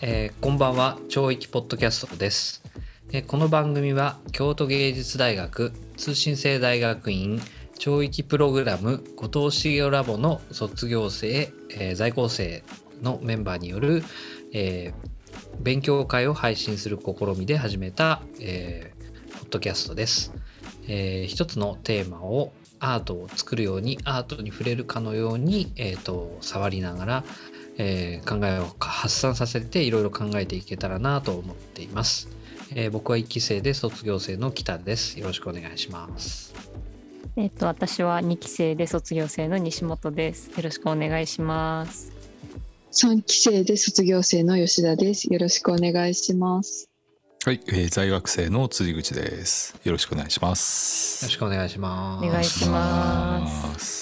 えーこんばんは。超域ポッドキャストです、えーこの番組は京都芸術大学通信制大学院超域プログラム後藤茂雄ラボの卒業生、えー在校生のメンバーによる、えー勉強会を配信する試みで始めた、えーポッドキャストです、えー一つのテーマをアートを作るようにアートに触れるかのように、えー、と触りながら、えー考えを発散させていろいろ考えていけたらなと思っています、えー僕は1期生で卒業生の北ですよろしくお願いしますえっと私は2期生で卒業生の西本です。よろしくお願いします。3期生で卒業生の吉田です。よろしくお願いします。はい、えー在学生の辻口です。よろしくお願いしまよす。ろしくお願いしますお願いします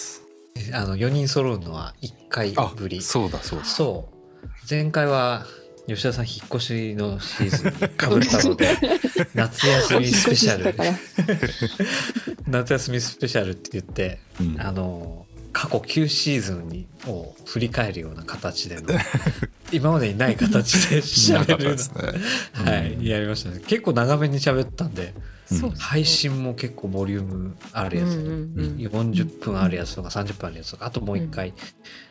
す。あの4人揃うのは1回あぶり、そうだそうだ。そう前回は吉田さん引っ越しのシーズンにかぶったので 夏休みスペシャル。夏休みスペシャルって言ってうんあの過去9シーズンにを振り返るような形での 今までにない形でなか喋るったですね。はいやりましたね結構長めに喋ったんで配信も結構ボリュームあるやつ、うんうんうん。40分あるやつとか30分あるやつとかあともう一回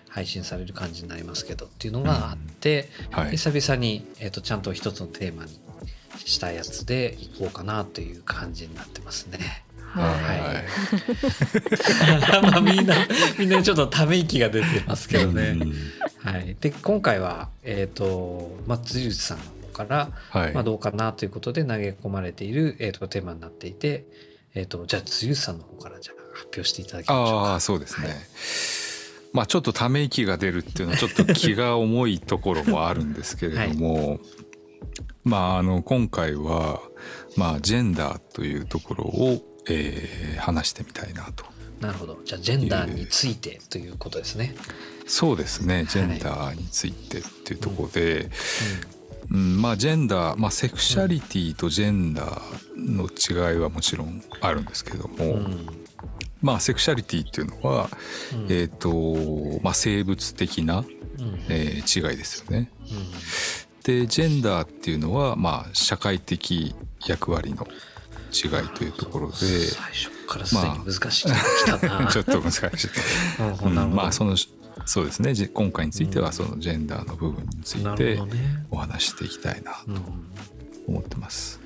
配信される感じになりますけどっていうのがあって、はい。久々に、えー、とちゃんと一つのテーマにしたやつでいこうかなという感じになってますね。ははい。まあみんなみんなちょっとため息が出てますけどね。うん。はい、で今回は、えーとまあ、辻内さんから、はい。まあ、どうかなということで投げ込まれている、えー、とテーマになっていて、えー、とじゃあ辻内さんの方からじゃあ発表していただきましょうか。ああ、そうですね。はいまあちょっとため息が出るっていうのはちょっと気が重いところもあるんですけれども、まああの今回はまあジェンダーというところを、えー話してみたいなと。なるほどじゃあジェンダーについてということですね。そうですねジェンダーについてっていうところで、うんまあジェンダー、まあ、セクシャリティとジェンダーの違いはもちろんあるんですけれども、うん。うんまあセクシャリティっていうのは、うん。えっ、と、まあ、生物的な、うん。えー違いですよね。うん。でジェンダーっていうのは、まあ、社会的役割の違いというところで、最初からすでに難しいのが来たな。ちょっと難しい。まあそのそうですねじ今回についてはそのジェンダーの部分についなて。お話ししていきたいなうんと思ってます。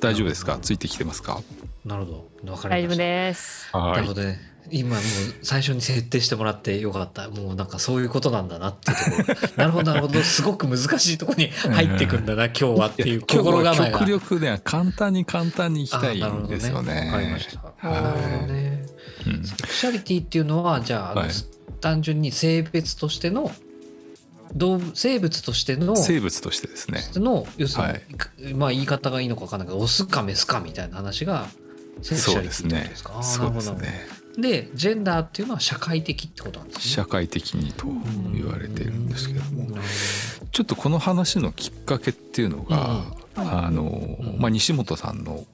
大丈夫ですか？ついてきてますか？なるほど。わか大丈夫りました。です。なはいるほどね。今もう最初に設定してもらってよかった。もうなんかそういうことなんだなっていうところ。なるほどなるほど。すごく難しいところに入ってくんだな、今日はっていう心構えが。極力ね簡単に簡単にいきたいんですよね。わかりました。はいなるほどね。うんセクシャリティっていうのはじゃあ,はい単純に性別としての動物生物としての生物としてですね。の要するに、はいまあ言い方がいいのか分かんないけどオスかメスかみたいな話がセクシャリティってことですか？そうですね。でジェンダーっていうのは社会的ってことなんですね。社会的にと言われているんですけどもちょっとこの話のきっかけっていうのが、あの、んまあ、西本さんの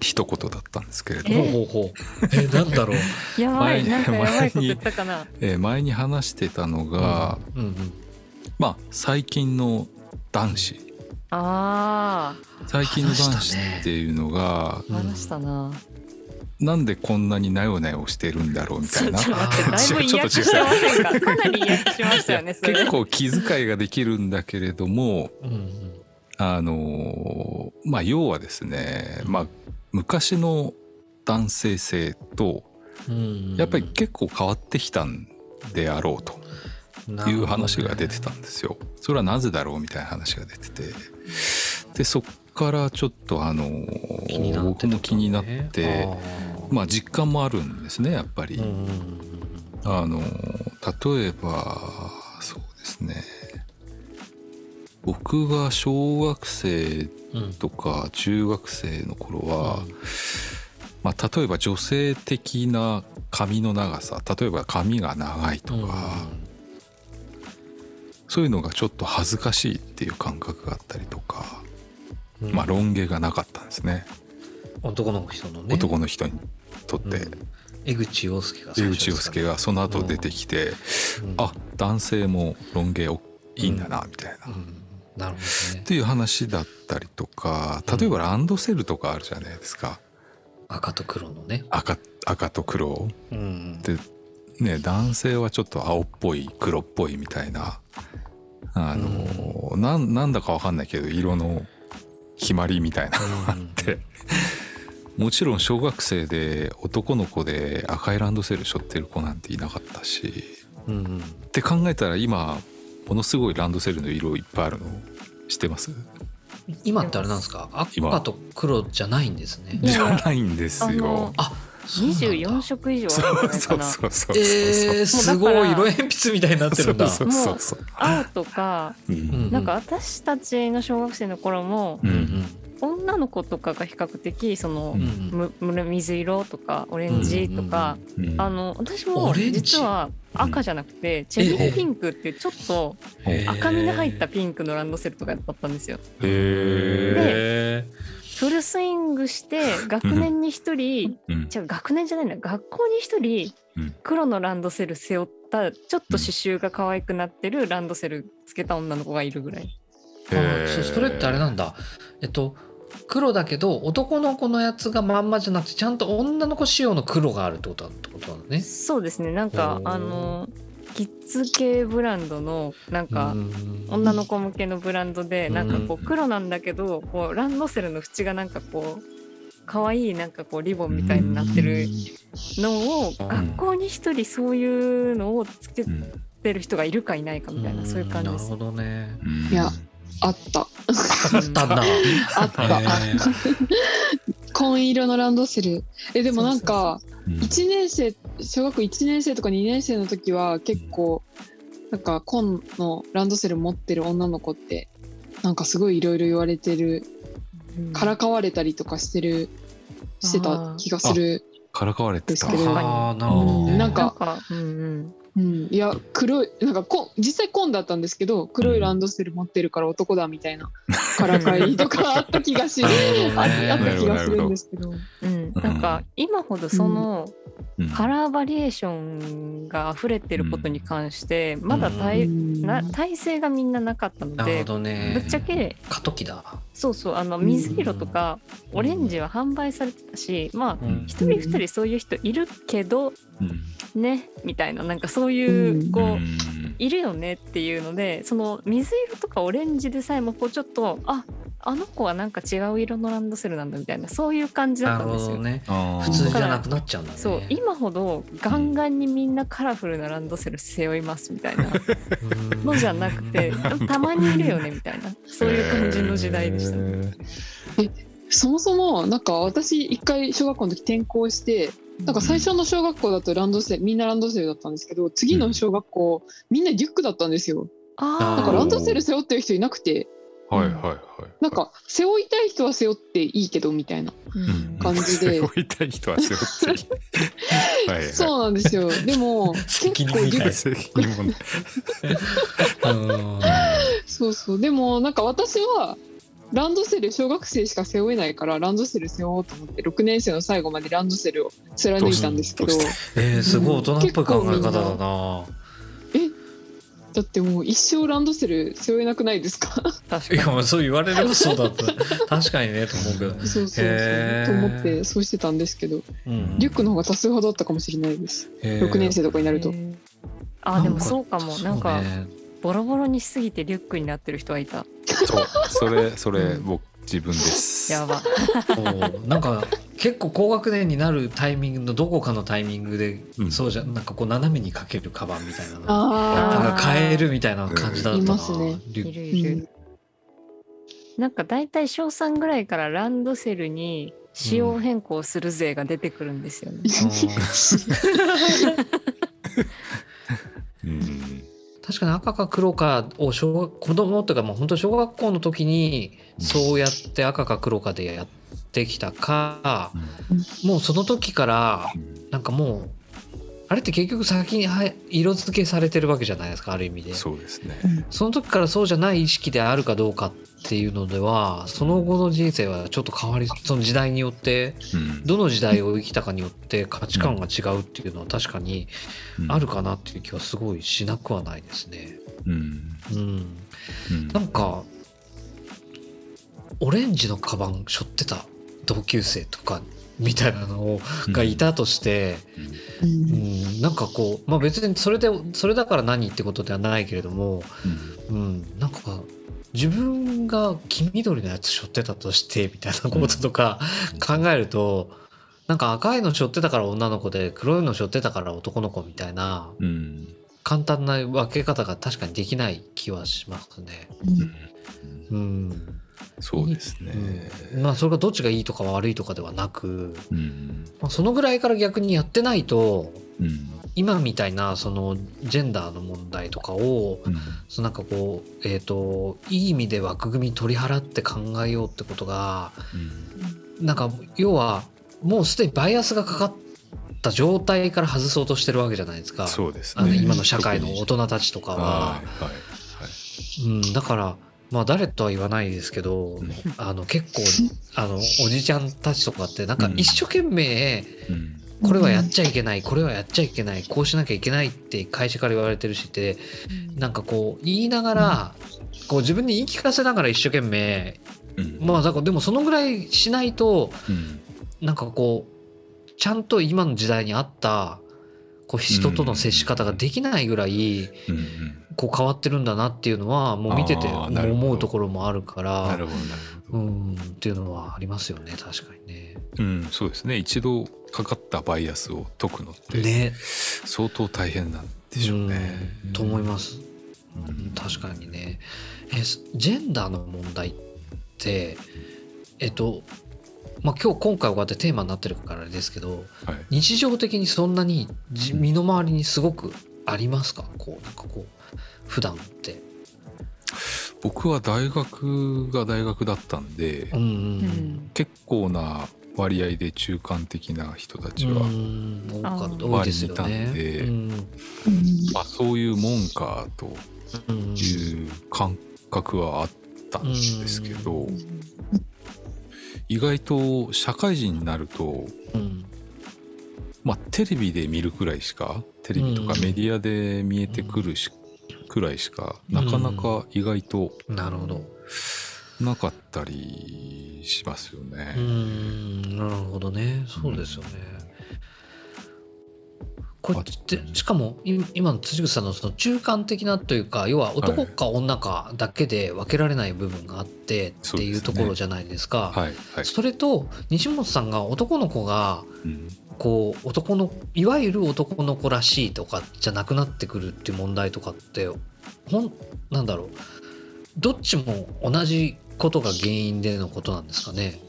一言だったんですけれども、ほうほう。えなんだろう。やばい、前なんかやばいこと前に言ったかな。えー前に話してたのが、うんうん。まあ最近の男子あ最近の男子っていうのが、あ、話したな。なんでこんなになよなよしてるんだろうみたいな ちょっと 違うか？かなり嫌気しましたよね。それ結構気遣いができるんだけれどもうんうん。あのーまあ要はですね、まあ昔の男性性とうん。やっぱり結構変わってきたんであろうという話が出てたんですよ。それはなぜだろうみたいな話が出てて。でそっからちょっとあのー気になって僕も気になってまあ実感もあるんですねやっぱり。あの例えばそうですね僕が小学生うんとか中学生の頃は、まあ、例えば女性的な髪の長さ例えば髪が長いとうん。か、そういうのがちょっと恥ずかしいっていう感覚があったりとか、うん。まあロン毛がなかったんですね、男の人のね。男の人にとって。うん。江口洋介が江口洋介がその後出てきて、うん。あ男性もロン毛おいいんだなみたいな、うんなるほどね。っていう話だったりとか例えばランドセルとかあるじゃないですか、赤と黒のね。赤赤と黒。うんでね男性はちょっと青っぽい黒っぽいみたいな。あの、なんなんだかわかんないけど色の決まりみたいなのがあって、もちろん小学生で男の子で赤いランドセル背負ってる子なんていなかったし。うんうん。って考えたら今ものすごいランドセルの色いっぱいあるの知ってます？今ってあれなんですか？今。赤と黒じゃないんですね。じゃないんですよ。あの。あそうなんだ。24色以上そうそうそうそうそう。えー、すごい色鉛筆みたいになってるんだ。そうそうそう青とかなんか私たちの小学生の頃もううんん女の子とかが比較的そのうん。水色とかオレンジとか、うんあの私も実は赤じゃなくてチェリーピンクっていうちょっと赤みの入ったピンクのランドセルとかだったんですよ。へへフルスイングして学年に一人違う学年じゃないな学校に一人うん。黒のランドセル背負ったちょっと刺繍が可愛くなってるランドセルつけた女の子がいるぐらい。ー。あそそれってあれなんだ。えっと黒だけど男の子のやつがまんまじゃなくてちゃんと女の子仕様の黒があるってことだってことなんだね。そうですね。なんかあのキッズ系ブランドのなんかうん。女の子向けのブランドでうん。なんかこう黒なんだけどこうランドセルの縁がなんかこう可愛いなんかこうリボンみたいになってるのをうん学校に一人そういうのをつけうんてる人がいるかいないかみたいなそういう感じです。なるほ。どね。うん。いやあった。あったんだ あった。紺色のランドセル。え、でもなんか、うん1年生、小学校1年生とか2年生の時は結構、なんか紺のランドセル持ってる女の子って、なんかすごいいろいろ言われてる、うん。からかわれたりとかしてる、してた気がする。からかわれてた。ですけど。あーなるほどななんんか、うんうん、うん、いや黒いなんかこ実際紺だったんですけど黒いランドセル持ってるから男だみたいな からかいとかあった気がしなあるほどねあった気がするんですけど。うん、なんか今ほどそのうん。カラーバリエーションが溢れてることに関してまだ体,、うん。な体制がみんななかったのでなるほどね。ぶっちゃけ過渡期だ。そうそうあの水色とかオレンジは販売されてたしまあうん。一人二人そういう人いるけどうん。ねみたいななんかそういううん。こう、うん。いるよねっていうのでその水色とかオレンジでさえもこうちょっとああの子はなんか違う色のランドセルなんだみたいなそういう感じだったんですよ。ね。普通じゃなくなっちゃうんだね。そう今ほどガンガンにみんなカラフルなランドセル背負いますみたいなうん。のじゃなくて たまにいるよねみたいなそういう感じの時代でしたね。そもそもなんか私一回小学校の時転校してなんか最初の小学校だとランドセルみんなランドセルだったんですけど次の小学校みんなリュックだったんですよ。あなんかランドセル背負ってる人いなくて。はいはいはいなんか背負いたい人は背負っていいけどみたいなうん。感じで。背負いたい人は背負っていい。はいはい。そうなんですよ。でも 結構リュック。そうそう。でもなんか私はランドセル小学生しか背負えないからランドセル背負おうと思って6年生の最後までランドセルを貫いたんですけど。えー、すごい大人っぽい考え方だな。だってもう一生ランドセル背負えなくないですか？確かに。そう言われればそうだった。確かにねと思うけど、そうそうそうと思ってそうしてたんですけどうんリュックの方が多数派だったかもしれないです。へー。6年生とかになると。あでもそうかも。なんかボロボロにしすぎてリュックになってる人はいた。そう。それ それうん。僕自分です。やば。なんか結構高学年になるタイミングのどこかのタイミングで、うん。そうじゃなんかこう斜めにかけるカバンみたいなの。あなんか変えるみたいな感じだったな、ね。いリュッるいる、うんなんか大体小3ぐらいからランドセルに仕様変更する税が出てくるんですよね、うん 確かに赤か黒かを小学子供というかもう本当小学校の時にそうやって赤か黒かでやってきたか、もうその時からなんかもうあれって結局先にはい色付けされてるわけじゃないですかある意味で。そうですね。その時からそうじゃない意識であるかどうかっていうのではその後の人生はちょっと変わりその時代によってうん。どの時代を生きたかによって価値観が違うっていうのは確かにうん。あるかなっていう気はすごいしなくはないですね。うん。うん、うん。なんかオレンジのカバン背負ってた同級生とかみたいなのがいたとして、ううんん、なんかこう、まあ、別にそれでそれだから何ってことではないけれども、うん。うん、なんか自分が黄緑のやつ背負ってたとしてみたいなこととか考えると、なんか赤いの背負ってたから女の子で黒いの背負ってたから男の子みたいなうん。簡単な分け方が確かにできない気はしますね。うん。うん。そうですね。うん。まあそれがどっちがいいとか悪いとかではなく、うん。まあ、そのぐらいから逆にやってないとうん今みたいなそのジェンダーの問題とかをうん。そのなんかこうえっ、といい意味で枠組み取り払って考えようってことがなんか要はもうすでにバイアスがかかった状態から外そうとしてるわけじゃないですか。そうですあのね。今の社会の大人たちとかは。はい、はい。うん、だからまあ誰とは言わないですけど、うん。あの結構あのおじちゃんたちとかってなんかうん。一生懸命うんこれはやっちゃいけないこれはやっちゃいけないこうしなきゃいけないって会社から言われてるしってなんかこう言いながらこう自分に言い聞かせながら一生懸命うん。まあだからでもそのぐらいしないとうん。なんかこうちゃんと今の時代に合ったこう人との接し方ができないぐらいうんこう変わってるんだなっていうのはもう見てて思うところもあるから。うんっていうのはありますよね確かにね。うんそうですね。一度かかったバイアスを解くのってね。相当大変なんでしょうね。うんと思います。うん確かにね。えすジェンダーの問題ってえっとまあ今日今回こうやってテーマになってるからあれですけどはい。日常的にそんなにじ身の回りにすごくありますか？こうなんかこう普段って。僕は大学が大学だったんでうんうんうん結構な割合で中間的な人たちうん。は、うん多かったあー多いですよ周りにいたんね。であ、そういうもんかとうんいう感覚はあったんですけど、う意外と社会人になると、うんまあ、テレビで見るくらいしかテレビとかうんメディアで見えてくるし、くらいしかなかなか意外となるほど。なかったりしますよね。うーんなるほどね。そうですよね。これってしかもい今の辻口さんのその中間的なというか要は男か女かだけで分けられない部分があってっていうところじゃないですか。はい。はい。それと西本さんが男の子がうん。こう男のいわゆる男の子らしいとかじゃなくなってくるっていう問題とかってほんなんだろう。どっちも同じことが原因でのことなんですかね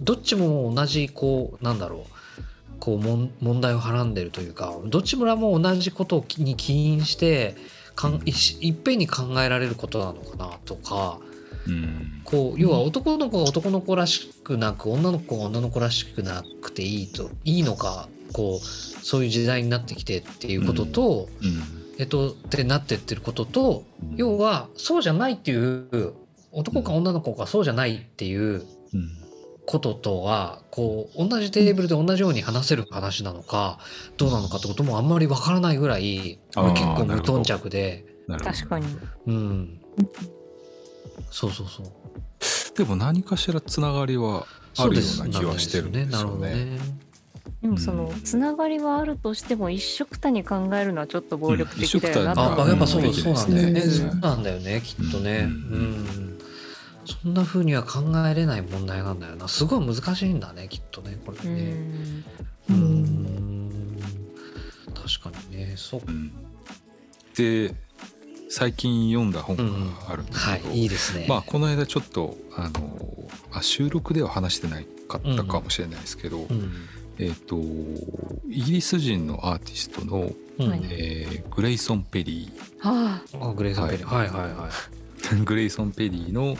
どっちも同じこうなんだろう。こう問題をはらんでるというかどっちもも同じことに起因してかんいっぺんに考えられることなのかなとかうん。こう要は男の子が男の子らしくなく女の子が女の子らしくなくていいといいのかこうそういう時代になってきてっていうことと、うん。えっとってなってってることとうん。要はそうじゃないっていう男か女の子がそうじゃないっていううんこととはこう同じテーブルで同じように話せる話なのかどうなのかってこともあんまりわからないぐらいあー結構無頓着で確かに。うんそうそうそうでも何かしらつながりはあるような気はしてるんですなるよね。ほどね。でもそのうんつながりはあるとしても一緒くたに考えるのはちょっと暴力的だよなうんあ、やっぱそううんそうなんだよね。そうなんだよね、きっとね。ううんん。そんな風には考えれない問題なんだよな。すごい難しいんだね、きっとね、これうね。んううんん。確かにね、そうう。んで最近読んだ本があるんですけど、はい、いいですね。まあこの間ちょっとあのあ収録では話してないかったかもしれないですけど、うん。えっ、とイギリス人のアーティストの、うんはいえーグレイソン・ペリはああ、グレイさんペリー。はいはいはー グレイソン・ペリーの、い。うん。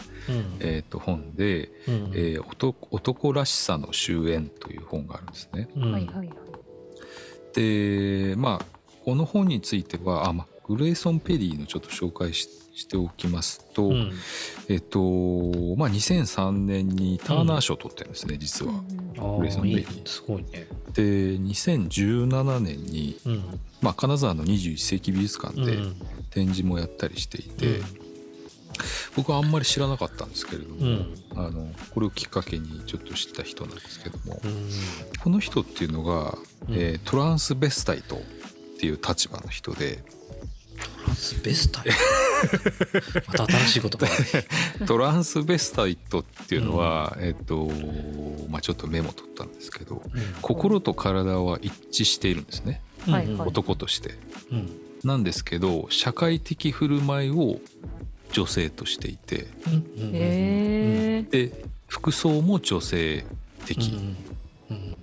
えー、と本で、うんえー男「男らしさの終焉」という本があるんですね。うんはいはいはい。でまあこの本についてはあ、まあ、グレイソン・ペリーのちょっと紹介ししておきますと、うんえっとまあ2003年にターナー賞を取ってるんですね、実は。あグレイソンペリーいいーすごいね。で2017年に、うん。まあ、金沢の21世紀美術館でうん展示もやったりしていて、僕はあんまり知らなかったんですけれども、うん。あのこれをきっかけにちょっと知った人なんですけども、うん。この人っていうのが、うん。えートランスベスタイトっていう立場の人でトランスベスタイ また新しい言葉。が トランスベスタイトっていうのは、えっ、とまあちょっとメモ取ったんですけど心と体は一致しているんですね。男として。うん。なんですけど社会的振る舞いを女性としていて。で服装も女性的。うんうん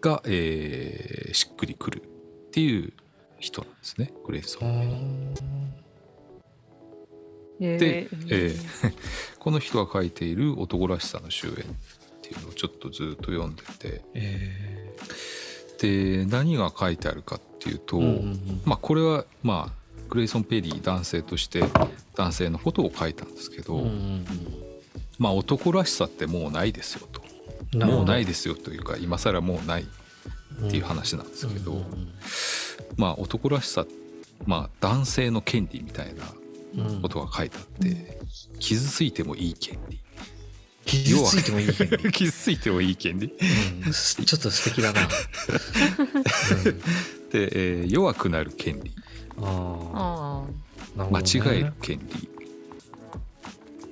が、えーしっくりくるっていう人なんですね。グレイソうン。んで、えー この人が書いている「男らしさの終焉」っていうのをちょっとずっと読んでて。えで何が書いてあるかっていうと、ーうんうん。まあこれはまあグレイソン・ペリー男性として男性のことを書いたんですけど、うんうんまあ男らしさってもうないですよと。うんもうないですよというか今更もうないっていう話なんですけど、うんうんまあ男らしさまあ男性の権利みたいなうん。ことが書いてあって、傷ついてもいい権利。傷ついてもいい権利。傷ついてもいい権利。ちょっと素敵だな。で、えー弱くなる権利。うん、ああ間ね違える権利、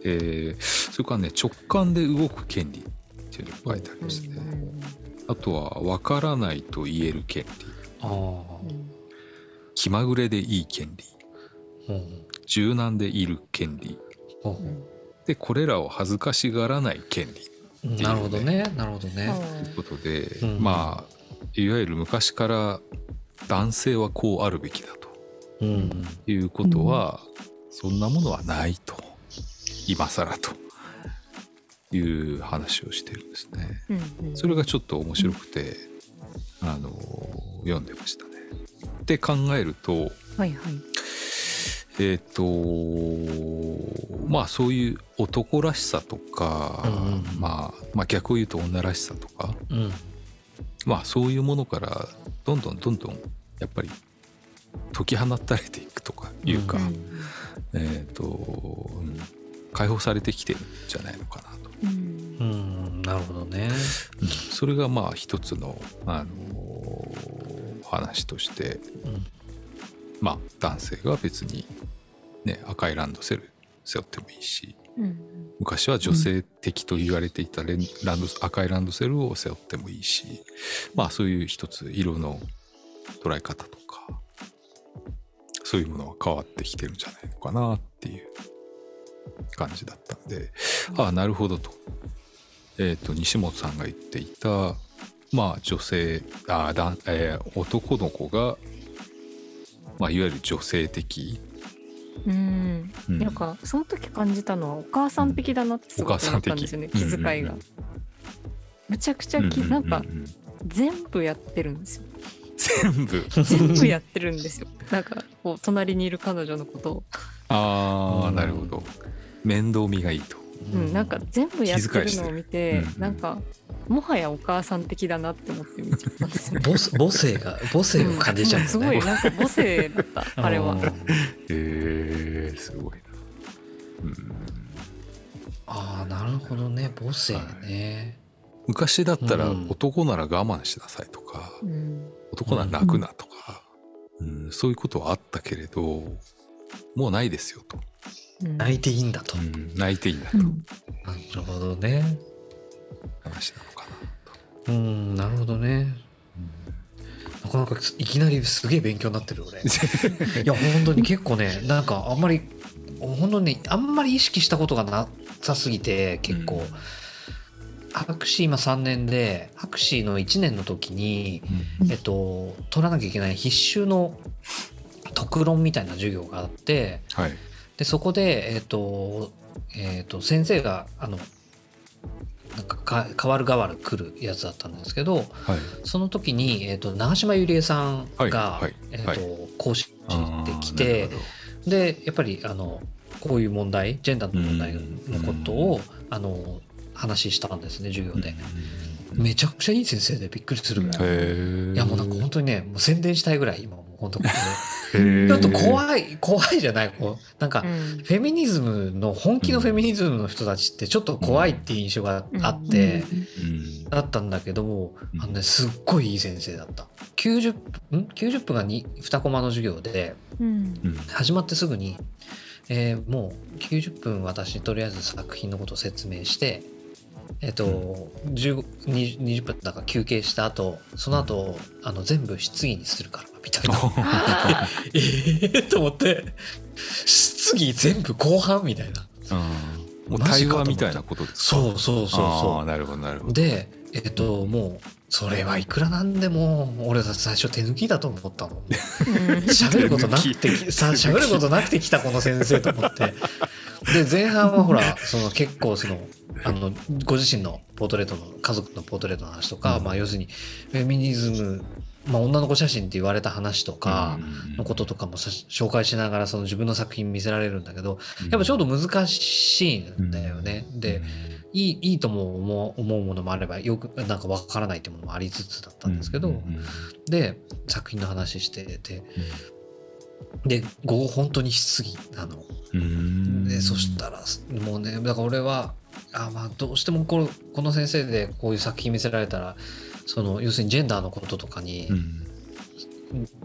えーそれからね直感で動く権利っていうのが書いてありあますね、うんあとは分からないと言える権利。ああ、気まぐれでいい権利。うん。柔軟でいる権利。ううん。んでこれらを恥ずかしがらない権利うんなるほどね、なるほどね。ということで、うん。まあいわゆる昔から男性はこうあるべきだと。うん、いうことは、そんなものはないと。今更と。いう話をしてるんですね。うん。それがちょっと面白くて、あの読んでましたね。って考えるとはいはい。えっ、とまあそういう男らしさとか、うんうん。まあ、まあ逆を言うと女らしさとかうん、まあそういうものからどんどんどんどんやっぱり解き放たれていくとかいうか、うん。えっ、と、うん解放されてきてるんじゃないのかなと。うん。うん、なるほどね。うん。それがまあ一つの、あのお話としてうん、まあ男性が別に、ね、赤いランドセル背負ってもいいしうん。昔は女性的と言われていたレンランド赤いランドセルを背負ってもいいしまあそういう一つ色の捉え方とかそういうものは変わってきてるんじゃないのかなっていう感じだったんで、ああなるほどと,、えー、と西本さんが言っていたまあ女性あだ、えー男の子が、まあ、いわゆる女性的、うん。うん。なんかその時感じたのはお母さん的だなってすごく思ったんですよね、気遣いが、うんうんむちゃくちゃき、なんかうううん。全部やってるんですよ全部。全部やってるんですよ。なんかこう隣にいる彼女のことを、ああうん。なるほど。面倒見がいいと。うん、なんか全部やってるのを見て、うん。なんかもはやお母さん的だなって思って見ちゃったんですよ。ね母性母性が母性を感じちゃうすよね。ごいなんか母性だった あれは。うんへえすごいな。うん。ああ、なるほどね、母性ね。昔だったらうん男なら我慢しなさいとか、うん男なら泣くなとか、うんそういうことはあったけれどもうないですよと、うん泣いていいんだと。うん泣いていいんだとうんなるほどね。話なのかなと。うん、なるほどね。なかなかいきなりすげえ勉強になってる俺。いや本当に結構ねなんかあんまり本当にあんまり意識したことがなさすぎて結構、うん博士今3年で博士の1年の時に、えっと、取らなきゃいけない必修の特論みたいな授業があってはい。でそこで、えっとえっと、先生があのなんかか変わる変わる来るやつだったんですけどはい。その時に、えっと、長島ゆりえさんが、はい。はい。えっとはい講師で来あてでやっぱりあのこういう問題ジェンダーの問題のことを、あの話したんですね授業どで、うんめちゃくちゃいい先生でびっくりするぐらい、いやもうなんか本当にねもう宣伝したいぐらい今も本当こちょっと怖い怖いじゃないこうなんか、うん。フェミニズムの本気のフェミニズムの人たちってちょっと怖いっていう印象があって、うん。だったんだけどもうん。あの、ね、すっごいいい先生だった。90分ん？90分が 2, 2コマの授業で始まってすぐに、えーもう90分私とりあえず作品のことを説明してえっ、と、15 20, 20分だから休憩した後その後あの全部質疑にするからみたいな。ええと思って質疑全部後半みたいな。もう対話みたいなことですか？そうそうそうあそーなるほどなるほうど。でえっ、ともうそれはいくらなんでも俺さ最初手抜きだと思ったの。喋ることなくてさ喋ることなくて来たこの先生と思って。で前半はほらその結構そのあのご自身のポートレートの家族のポートレートの話とか、うん。まあ要するにフェミニズム、まあ、女の子写真って言われた話とかのこととかもさ紹介しながらその自分の作品見せられるんだけどやっぱちょっと難しいんだよね。でいいいいとも思う思うものもあればよくなんかわからないっていうものもありつつだったんですけど、で作品の話しててで午後本当に質疑なの。でそしたらもうねだから俺はあまあどうしてもこのこの先生でこういう作品見せられたらその要するにジェンダーのこととかに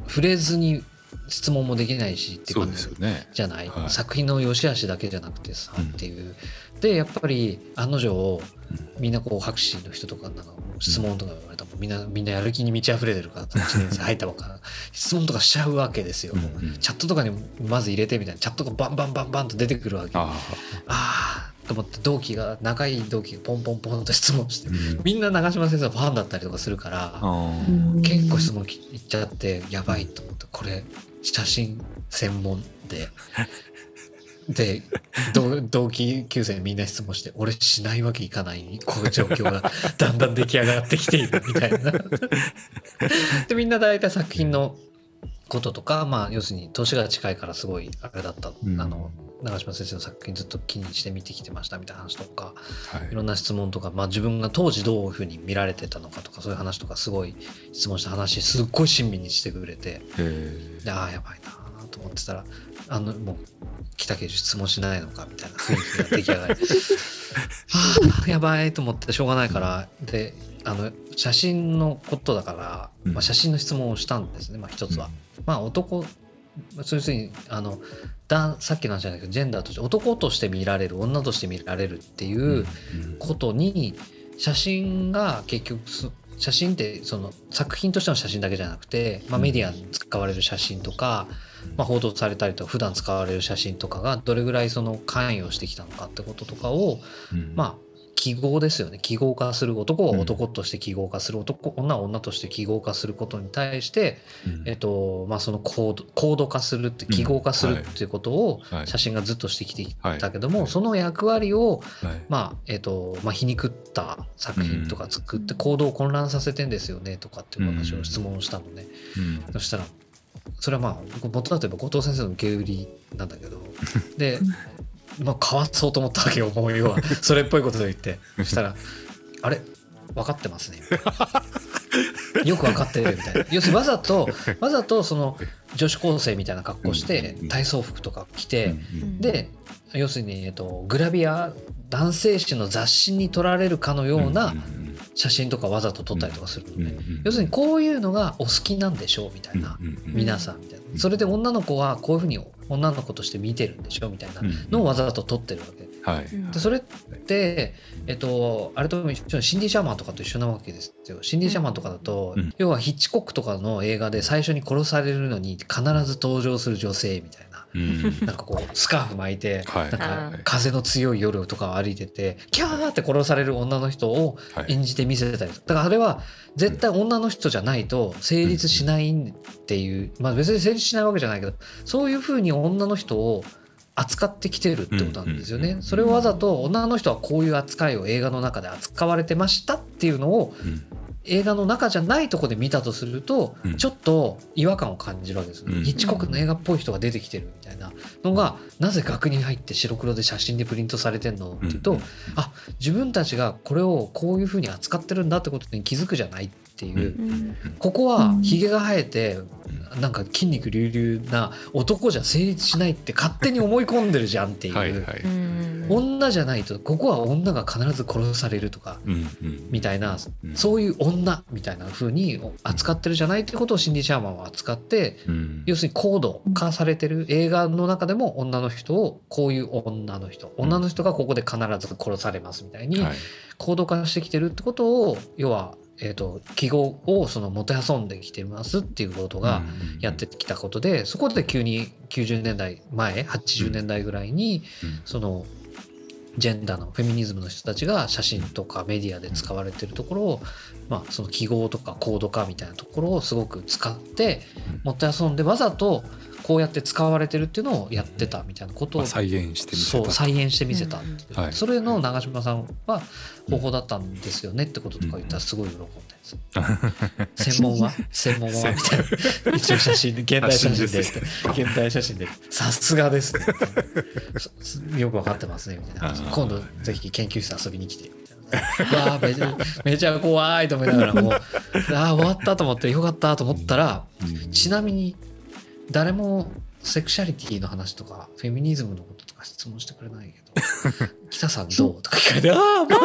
触れずに質問もできないしって感じじゃない、はい。作品の良し悪しだけじゃなくてさ、うんっていう。でやっぱり案の定みんなこう博士の人とかなんか質問とか言われたらもうみんなみんなやる気に満ち溢れてるから1年生入ったばっか質問とかしちゃうわけですよ、もううんうん。チャットとかにまず入れてみたいな。チャットがバンバンバンバンと出てくるわけああと思って同期が仲いい同期がポンポンポンと質問してーみんな長嶋先生のファンだったりとかするから結構質問きいっちゃってやばいと思ってこれ写真専門で で同同級生みんな質問して俺しないわけいかないこういう状況が だんだん出来上がってきているみたいな。でみんな大体作品のこととかまあ要するに年が近いからすごいあれだった、うん。あの長嶋先生の作品ずっと気にして見てきてましたみたいな話とかはい。いろんな質問とか、まあ、自分が当時どういうふうに見られてたのかとかそういう話とかすごい質問した話すっごい親身にしてくれてああやばいなと思ってたらあのもう北刑事質問しないのかみたいな雰囲気が出来上がり。は あやばいと思ってしょうがないからであの写真のことだから、うん。まあ、写真の質問をしたんですね、まあ、一つは。まあ男そういうふうにあのださっきの話じゃないけどジェンダーとして男として見られる女として見られるっていうことに写真が結局す写真ってその作品としての写真だけじゃなくて、まあ、メディアに使われる写真とか、まあ、報道されたりとか普段使われる写真とかがどれぐらいその関与してきたのかってこととかをまあ記号ですよね。記号化する男は男として記号化する男、女は女として記号化することに対して、えっとまあ、そのコードコード化するって記号化するっていうことをはい。写真がずっとしてきていたけども、はい。その役割を、はい。まあえっとまあ、皮肉った作品とか作って行動を混乱させてんですよねとかっていう話を質問したのね、そしたらそれはまあ元だといえば後藤先生の受け売りなんだけど で、まあ、かわそうと思ったわけよもう要は。それっぽいことで言って。そしたら「あれ？分かってますね」よく分かってるみたいな。要するにわざとわざとその女子高生みたいな格好してうん体操服とか着てんで要するに、えっと、グラビア男性誌の雑誌に撮られるかのような写真とかわざと撮ったりとかするのね要するにこういうのがお好きなんでしょうみたいな皆さんみたいな。それで女の子はこういうふうに女の子として見てるんでしょみたいなのをわざと撮ってるわけ。はい。でそれって、えっと、あれと一緒にシンディ・シャーマンとかと一緒なわけですよ。シンディ・シャーマンとかだと、うん。要はヒッチコックとかの映画で最初に殺されるのに必ず登場する女性みたいな。なんかこうスカーフ巻いて、はい。なんかはい風の強い夜とかを歩いててキャーって殺される女の人をはい。演じて見せたりだからあれは絶対女の人じゃないと成立しないっていう、まあ別に成立しないわけじゃないけどそういうふうに女の人を扱ってきてるってことなんですようんうんうん。ねそれをわざと女の人はこういう扱いを映画の中で扱われてましたっていうのを映画の中じゃないとこで見たとすると、うん。ちょっと違和感を感じるわけですね、うん。ヒッチコックの映画っぽい人が出てきてるみたいなのがなぜ額に入って白黒で写真でプリントされてんのっていうと、あ自分たちがこれをこういうふうに扱ってるんだってことに気づくじゃないっていう、うん。ここはひげが生えてなんか筋肉隆々な男じゃ成立しないって勝手に思い込んでるじゃんっていう。はい女じゃないとここは女が必ず殺されるとかみたいなうん。そういう女みたいな風に扱ってるじゃないってことをシンディ・シャーマンは扱ってうん。要するに高度化されてる映画の中でも女の人をこういう女の人女の人がここで必ず殺されますみたいにはい。高度化してきてるってことを要は、えー、と記号をそのもてあそんできてますっていうことがうんやってきたことでそこで急に90年代前80年代ぐらいにうん。そのジェンダーのフェミニズムの人たちが写真とかメディアで使われてるところを、まあ、その記号とかコード化みたいなところをすごく使ってうん。もてあそんでわざとこうやって使われてるっていうのをやってたみたいなことをまあ再現してみせた。そう再現してみせた、う。ん。はい。それの長嶋さんは方法だったんですよねってこととか言ったらすごい喜んで専門は？専門は？みたいな一応写真で現代写真で現代写真で。さすがですね。そよくわかってますねみたいな今度ぜひ研究室遊びに来て。みたいなうわーめちゃめちゃ怖いと思いながらもうあー終わったと思ってよかったと思ったらうん。ちなみに誰もセクシャリティの話とかフェミニズムのこととか質問してくれないけど「北さんどう?」とか聞かれて「ああマ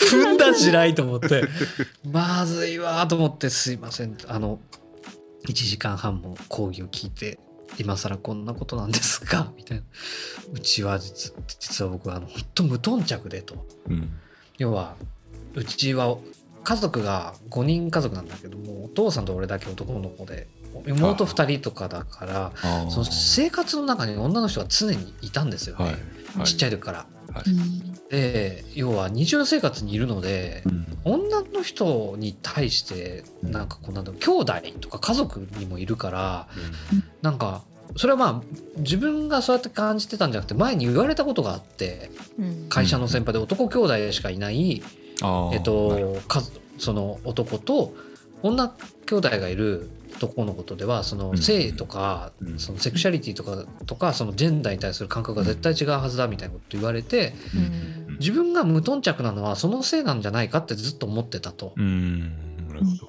ジ？踏んだ地雷」と思ってまずいわーと思って「すいません」あの1時間半も講義を聞いて今更こんなことなんですかみたいな。うちは実実は僕はあの本当無頓着でと。うん。要はうちは家族が5人家族なんだけどもお父さんと俺だけ男の子で妹2人とかだからその生活の中に女の人が常にいたんですよね、はい。はい。ちっちゃい時から。うんで要は日常生活にいるのでうん。女の人に対してうん。なんかこうなんだろう兄弟とか家族にもいるからなんかそれはまあ自分がそうやって感じてたんじゃなくて前に言われたことがあってうん。会社の先輩で男兄弟しかいないえっと、かその男と女兄弟がいる男のことではそのうん。性とか、うん。そのセクシャリティとかとかそのジェンダーに対する感覚が絶対違うはずだみたいなこと言われてどうん。自分が無頓着なのはそのせいなんじゃないかってずっと思ってたと。うん。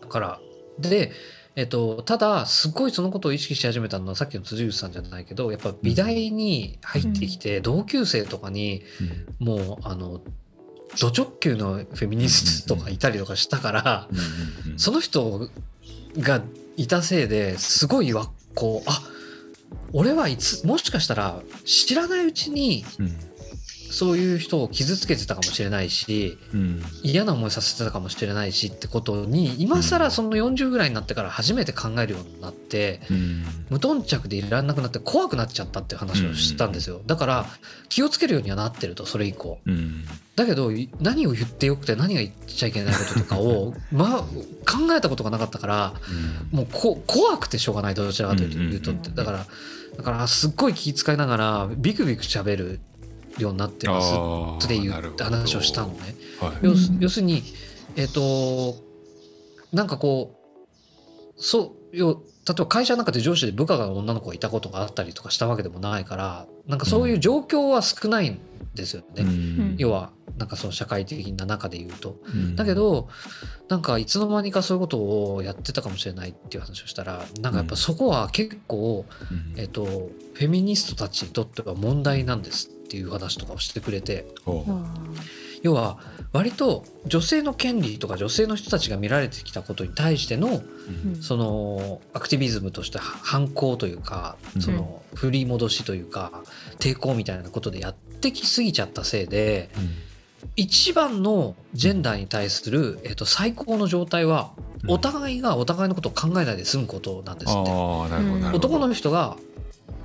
だからで、えっと、ただすっごいそのことを意識し始めたのはさっきの辻内さんじゃないけどやっぱ美大に入ってきて同級生とかにうん。もうあのド直球のフェミニストとかいたりとかしたから。うん。うん。その人がいたせいですごいわこうあ俺はいつもしかしたら知らないうちにそういう人を傷つけてたかもしれないしうん。嫌な思いさせてたかもしれないしってことに今更その40ぐらいになってから初めて考えるようになってうん。無頓着でいられなくなって怖くなっちゃったっていう話をしたんですよ。だから気をつけるようにはなってるとそれ以降。うん。だけどい何を言ってよくて何が言っちゃいけないこととかを、まあ、考えたことがなかったからもうこ怖くてしょうがないどちらかというとだからだからすっごい気遣いながらビクビク喋るようになってますっていう話をしたのね。はい。要要するにえっ、となんかこうそうよ例えば会社の中で上司で部下が女の子がいたことがあったりとかしたわけでもないからなんかそういう状況は少ないんですよね。うん。要はなんかその社会的な中で言うと。うん。だけどなんかいつの間にかそういうことをやってたかもしれないっていう話をしたらなんかやっぱそこは結構、うん。えっとフェミニストたちにとっては問題なんですっていう話とかをしてくれて要は割と女性の権利とか女性の人たちが見られてきたことに対してのうん。そのアクティビズムとして反抗というかうん。その振り戻しというか抵抗みたいなことでやってきすぎちゃったせいで一番のジェンダーに対する、えっと、最高の状態はうん。お互いがお互いのことを考えないで済むことなんですって。男の人が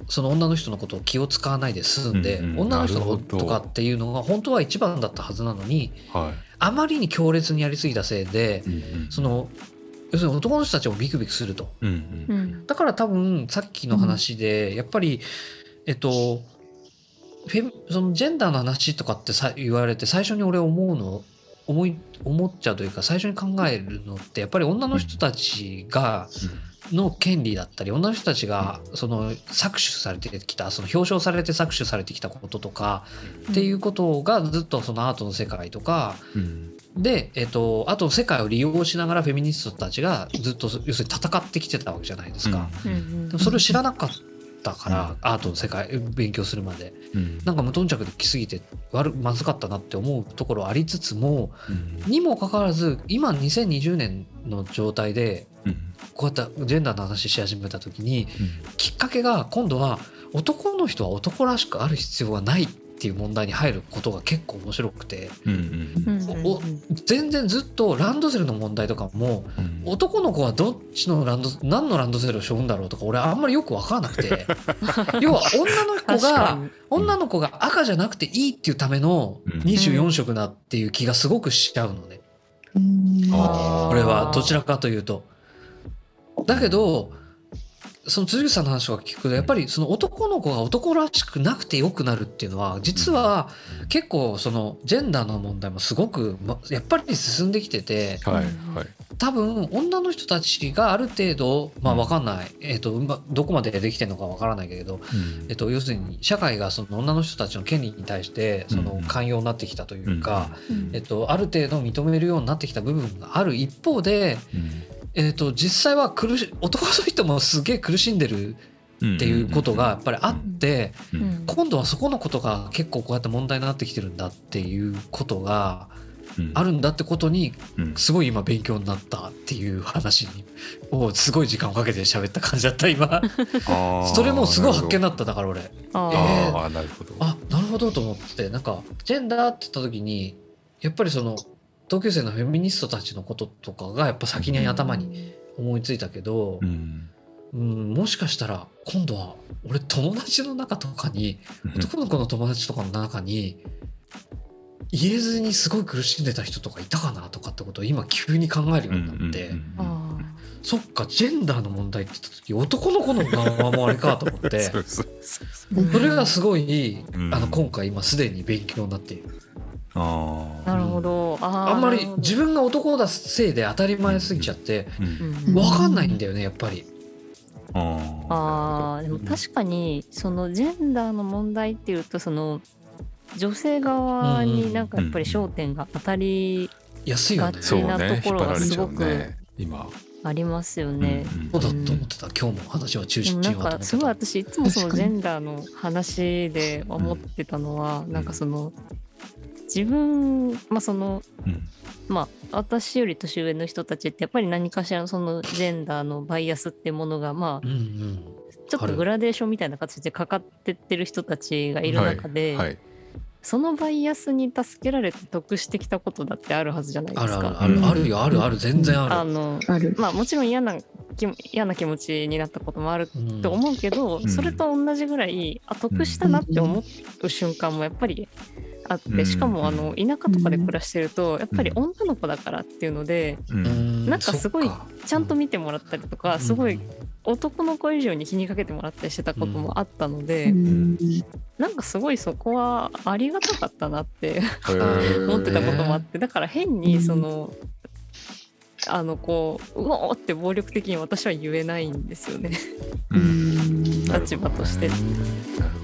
その女の人のことを気を使わないで済んで、うんうん。女の人のこととかっていうのが本当は一番だったはずなのにはあまりに強烈にやりすぎたせいでいうんうん。その要するに男の人たちもビクビクすると。うんううん。んだから多分さっきの話で、やっぱりえっとフェそのジェンダーの話とかってさ言われて最初に俺思うの思い思っちゃうというか最初に考えるのってやっぱり女の人たちがの権利だったり女の人たちがその搾取されてきたその表彰されて搾取されてきたこととかっていうことがずっとそのアートの世界とかうん。で、えっと、あと世界を利用しながらフェミニストたちがずっと要するに戦ってきてたわけじゃないですか。うん。うんでもそれを知らなかったから、アートの世界勉強するまで。うん。なんか無頓着で来すぎて悪まずかったなって思うところありつつもうん。にもかかわらず今2020年の状態でうんこうやってジェンダーの話し始めた時にきっかけが今度は男の人は男らしくある必要がないっていう問題に入ることが結構面白くて全然ずっとランドセルの問題とかもうん男の子はどっちのランド何のランドセルを背負うんだろうとか俺あんまりよく分からなくて 要は女の子がに。女の子が赤じゃなくていいっていうためのうん。24色だっていう気がすごくしちゃうのね。あー。これはどちらかというと。だけどその辻口さんの話を聞くとやっぱりその男の子が男らしくなくてよくなるっていうのは実は結構そのジェンダーの問題もすごくまやっぱり進んできててはいはい。多分女の人たちがある程度まあ分かんない、えー、とまどこまでできてるのか分からないけれど、えっと、要するに社会がその女の人たちの権利に対してその寛容になってきたというか、うん。えっと、ある程度認めるようになってきた部分がある一方で、えっと、実際は苦し男の人もすげえ苦しんでるっていうことがやっぱりあって、うんうん。今度はそこのことが結構こうやって問題になってきてるんだっていうことがうん。あるんだってことにうん。すごい今勉強になったっていう話にをすごい時間をかけて喋った感じだった今。それもすごい発見だっただから俺。あー。えーああなるほど。あなるほどと思ってなんかジェンダーって言った時にやっぱりその同級生のフェミニストたちのこととかがやっぱ先に頭に思いついたけどう、んうん、もしかしたら今度は俺友達の中とかに男の子の友達とかの中に言えずにすごい苦しんでた人とかいたかなとかってことを今急に考えるようになって、あそっかジェンダーの問題って言った時男の子の側もあれかと思って そうそうそう。ーそれがすごい、うん。あの今回今すでに勉強になっている。あなるほど。あーあんまり自分が男だせいで当たり前すぎちゃって分かんないんだよねやっぱり。ああーでも確かにそのジェンダーの問題っていうとその女性側になんかやっぱり焦点が当たり安いよね。ガそうなところがすごくね今。ありますよね。うんだと思ってた。今日も話は中でもなんかすごいた。私いつもそのジェンダーの話で思ってたのはなんかその自分まあそのうんまあ私より年上の人たちってやっぱり何かしらのそのジェンダーのバイアスっていうものがまあうんうん。ちょっとグラデーションみたいな形でかかってってる人たちがいる中で、はいそのバイアスに助けられて得してきたことだってあるはずじゃないであるすか。あるあるあるよあるある全然ある。あのある。まあもちろん嫌な嫌な気持ちになったこともあるうんと思うけど、んそれと同じぐらいあ得したなって思う瞬間もやっぱりあって、うんしかもあの田舎とかで暮らしてるとやっぱり女の子だからっていうのでううん。んなんかすごいちゃんと見てもらったりとかすごい男の子以上に気にかけてもらったりしてたこともあったので、うん。なんかすごいそこはありがたかったなって思ってたこともあってだから変にその、あのこううおーって暴力的に私は言えないんですよね。立場として。なる